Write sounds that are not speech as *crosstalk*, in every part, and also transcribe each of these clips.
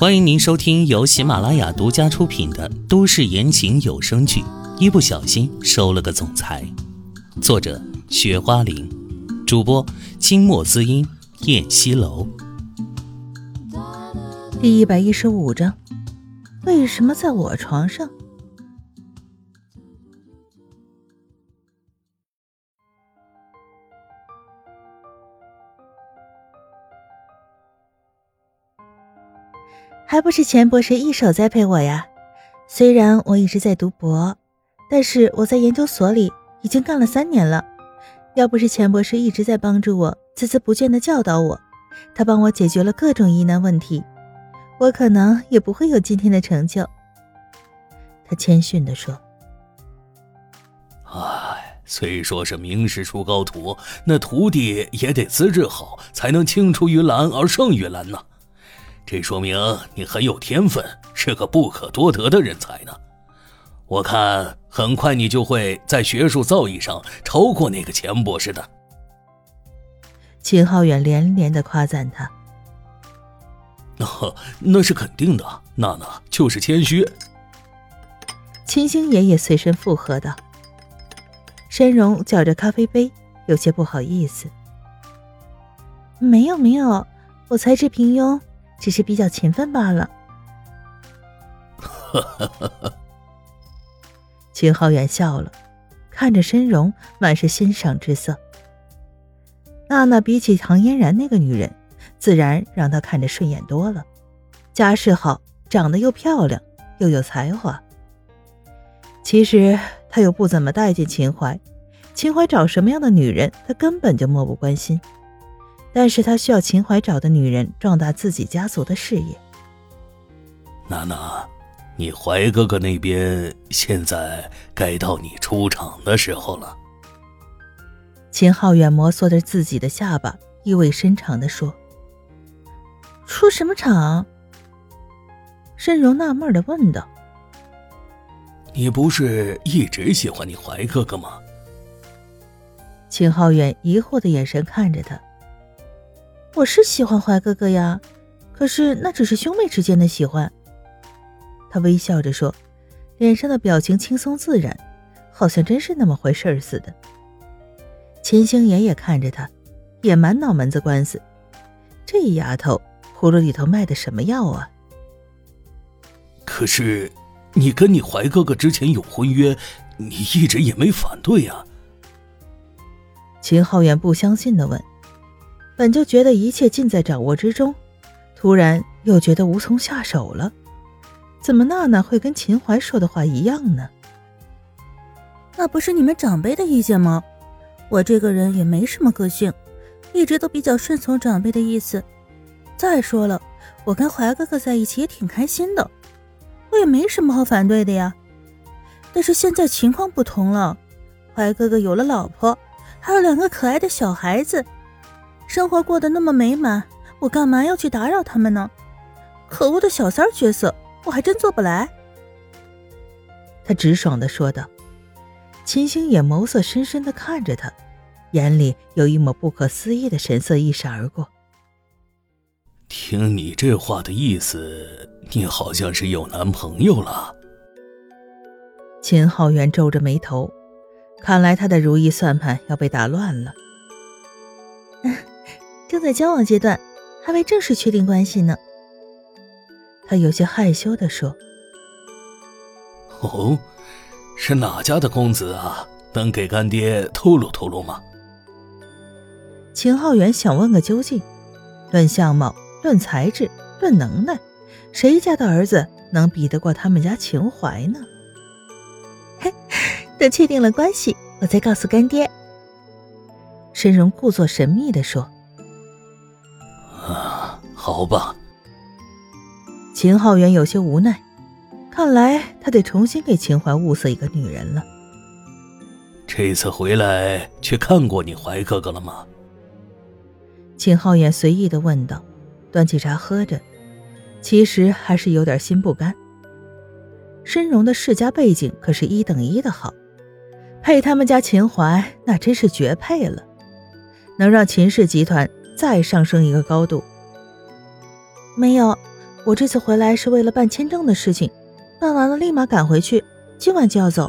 欢迎您收听由喜马拉雅独家出品的都市言情有声剧《一不小心收了个总裁》，作者：雪花玲，主播：清墨滋音、燕西楼。第一百一十五章，为什么在我床上？还不是钱博士一手栽培我呀！虽然我一直在读博，但是我在研究所里已经干了三年了。要不是钱博士一直在帮助我，孜孜不倦的教导我，他帮我解决了各种疑难问题，我可能也不会有今天的成就。他谦逊的说：“哎，虽说是名师出高徒，那徒弟也得资质好，才能青出于蓝而胜于蓝呢。”这说明你很有天分，是个不可多得的人才呢。我看很快你就会在学术造诣上超过那个钱博士的。秦浩远连连的夸赞他。哦，那是肯定的，娜娜就是谦虚。秦星爷爷随身附和道。申荣搅着咖啡杯，有些不好意思。没有没有，我才智平庸。只是比较勤奋罢了。哈哈哈秦浩远笑了，看着申荣，满是欣赏之色。娜娜比起唐嫣然那个女人，自然让他看着顺眼多了。家世好，长得又漂亮，又有才华。其实他又不怎么待见秦淮，秦淮找什么样的女人，他根本就漠不关心。但是他需要秦淮找的女人壮大自己家族的事业。娜娜，你怀哥哥那边现在该到你出场的时候了。秦浩远摩挲着自己的下巴，意味深长的说：“出什么场？”申荣纳闷的问道：“你不是一直喜欢你怀哥哥吗？”秦浩远疑惑的眼神看着他。我是喜欢怀哥哥呀，可是那只是兄妹之间的喜欢。他微笑着说，脸上的表情轻松自然，好像真是那么回事似的。秦星爷也看着他，也满脑门子官司。这丫头葫芦里头卖的什么药啊？可是，你跟你怀哥哥之前有婚约，你一直也没反对呀。秦浩远不相信的问。本就觉得一切尽在掌握之中，突然又觉得无从下手了。怎么娜娜会跟秦淮说的话一样呢？那不是你们长辈的意见吗？我这个人也没什么个性，一直都比较顺从长辈的意思。再说了，我跟怀哥哥在一起也挺开心的，我也没什么好反对的呀。但是现在情况不同了，怀哥哥有了老婆，还有两个可爱的小孩子。生活过得那么美满，我干嘛要去打扰他们呢？可恶的小三角色，我还真做不来。他直爽的说道。秦星也眸色深深的看着他，眼里有一抹不可思议的神色一闪而过。听你这话的意思，你好像是有男朋友了。秦浩元皱着眉头，看来他的如意算盘要被打乱了。*laughs* 正在交往阶段，还未正式确定关系呢。他有些害羞的说：“哦，是哪家的公子啊？能给干爹透露透露吗？”秦浩远想问个究竟。论相貌，论才智，论能耐，谁家的儿子能比得过他们家秦淮呢？*laughs* 嘿，等确定了关系，我再告诉干爹。申荣故作神秘地说。好吧，秦浩远有些无奈，看来他得重新给秦淮物色一个女人了。这次回来去看过你怀哥哥了吗？秦浩远随意的问道，端起茶喝着，其实还是有点心不甘。申荣的世家背景可是一等一的好，配他们家秦淮那真是绝配了，能让秦氏集团再上升一个高度。没有，我这次回来是为了办签证的事情，办完了立马赶回去，今晚就要走。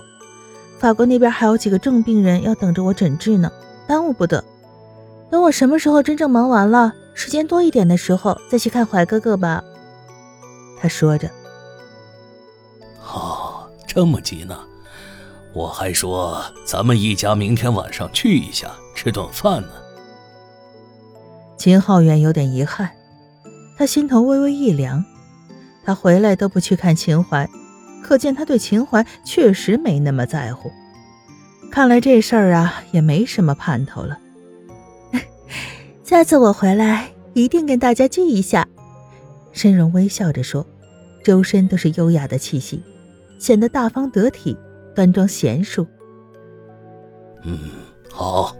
法国那边还有几个重病人要等着我诊治呢，耽误不得。等我什么时候真正忙完了，时间多一点的时候再去看怀哥哥吧。他说着。哦，这么急呢？我还说咱们一家明天晚上去一下吃顿饭呢。秦浩远有点遗憾，他心头微微一凉。他回来都不去看秦淮，可见他对秦淮确实没那么在乎。看来这事儿啊也没什么盼头了。*laughs* 下次我回来一定跟大家聚一下。申荣微笑着说，周身都是优雅的气息，显得大方得体。端庄娴熟。嗯，好。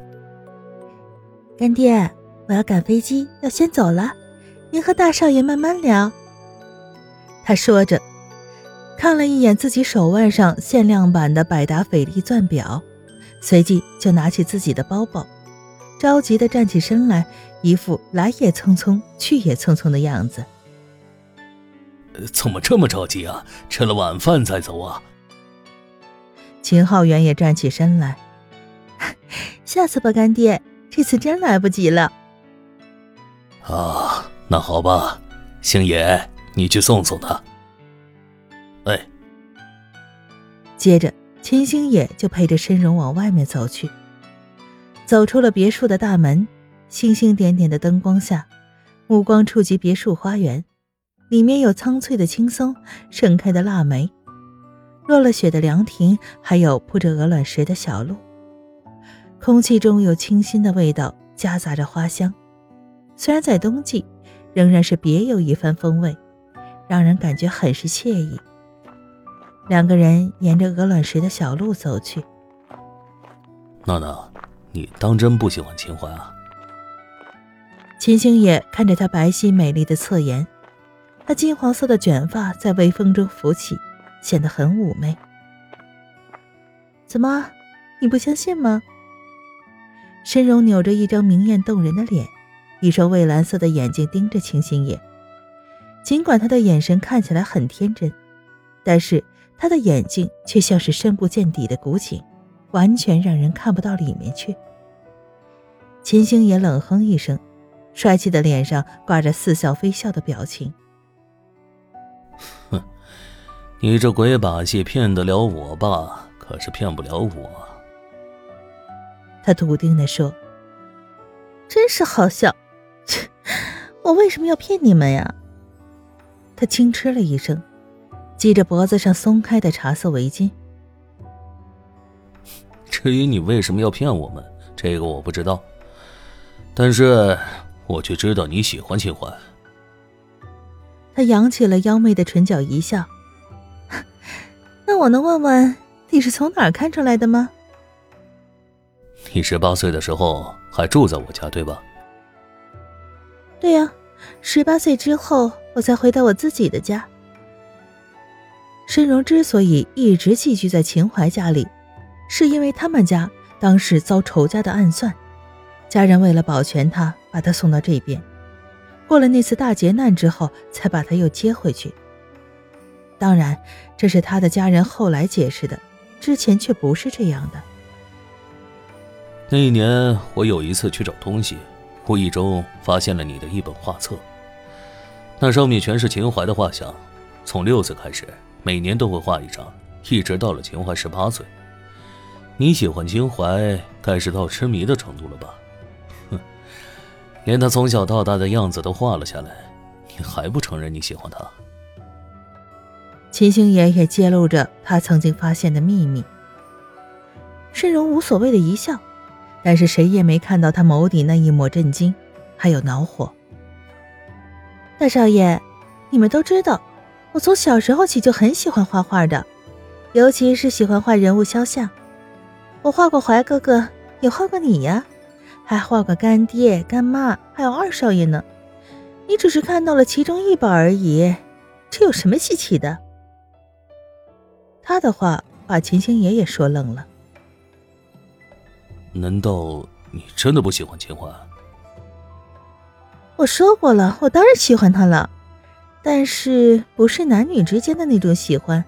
干爹，我要赶飞机，要先走了。您和大少爷慢慢聊。他说着，看了一眼自己手腕上限量版的百达翡丽钻表，随即就拿起自己的包包，着急的站起身来，一副来也匆匆，去也匆匆的样子。怎么这么着急啊？吃了晚饭再走啊？秦浩元也站起身来，*laughs* 下次吧，干爹，这次真来不及了。啊，那好吧，星爷，你去送送他。哎。接着，秦星野就陪着申荣往外面走去。走出了别墅的大门，星星点点的灯光下，目光触及别墅花园，里面有苍翠的青松，盛开的腊梅。落了雪的凉亭，还有铺着鹅卵石的小路，空气中有清新的味道，夹杂着花香。虽然在冬季，仍然是别有一番风味，让人感觉很是惬意。两个人沿着鹅卵石的小路走去。娜娜，你当真不喜欢秦淮啊？秦星野看着她白皙美丽的侧颜，她金黄色的卷发在微风中浮起。显得很妩媚。怎么，你不相信吗？申荣扭着一张明艳动人的脸，一双蔚蓝色的眼睛盯着秦星野。尽管他的眼神看起来很天真，但是他的眼睛却像是深不见底的古井，完全让人看不到里面去。秦星野冷哼一声，帅气的脸上挂着似笑非笑的表情。哼。你这鬼把戏骗得了我吧？可是骗不了我。他笃定地说：“真是好笑，切！我为什么要骗你们呀？”他轻嗤了一声，系着脖子上松开的茶色围巾。*laughs* 至于你为什么要骗我们，这个我不知道，但是我却知道你喜欢秦淮。他扬起了妖媚的唇角一笑。*laughs* 那我能问问你是从哪儿看出来的吗？你十八岁的时候还住在我家，对吧？对呀，十八岁之后我才回到我自己的家。申荣之所以一直寄居在秦淮家里，是因为他们家当时遭仇家的暗算，家人为了保全他，把他送到这边。过了那次大劫难之后，才把他又接回去。当然，这是他的家人后来解释的，之前却不是这样的。那一年，我有一次去找东西，无意中发现了你的一本画册，那上面全是秦淮的画像。从六岁开始，每年都会画一张，一直到了秦淮十八岁。你喜欢秦淮，该是到痴迷的程度了吧？哼，连他从小到大的样子都画了下来，你还不承认你喜欢他？秦星爷也揭露着他曾经发现的秘密。申荣无所谓的一笑，但是谁也没看到他眸底那一抹震惊，还有恼火。大少爷，你们都知道，我从小时候起就很喜欢画画的，尤其是喜欢画人物肖像。我画过怀哥哥，也画过你呀，还画过干爹、干妈，还有二少爷呢。你只是看到了其中一本而已，这有什么稀奇的？他的话把秦星爷也说愣了。难道你真的不喜欢秦淮？我说过了，我当然喜欢他了。但是不是男女之间的那种喜欢。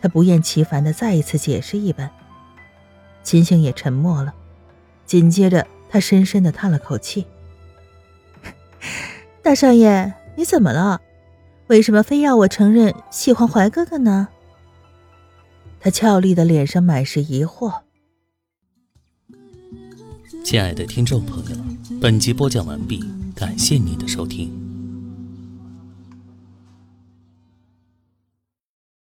他不厌其烦的再一次解释一般。秦星也沉默了，紧接着他深深的叹了口气：“ *laughs* 大少爷，你怎么了？为什么非要我承认喜欢怀哥哥呢？”他俏丽的脸上满是疑惑。亲爱的听众朋友，本集播讲完毕，感谢您的收听。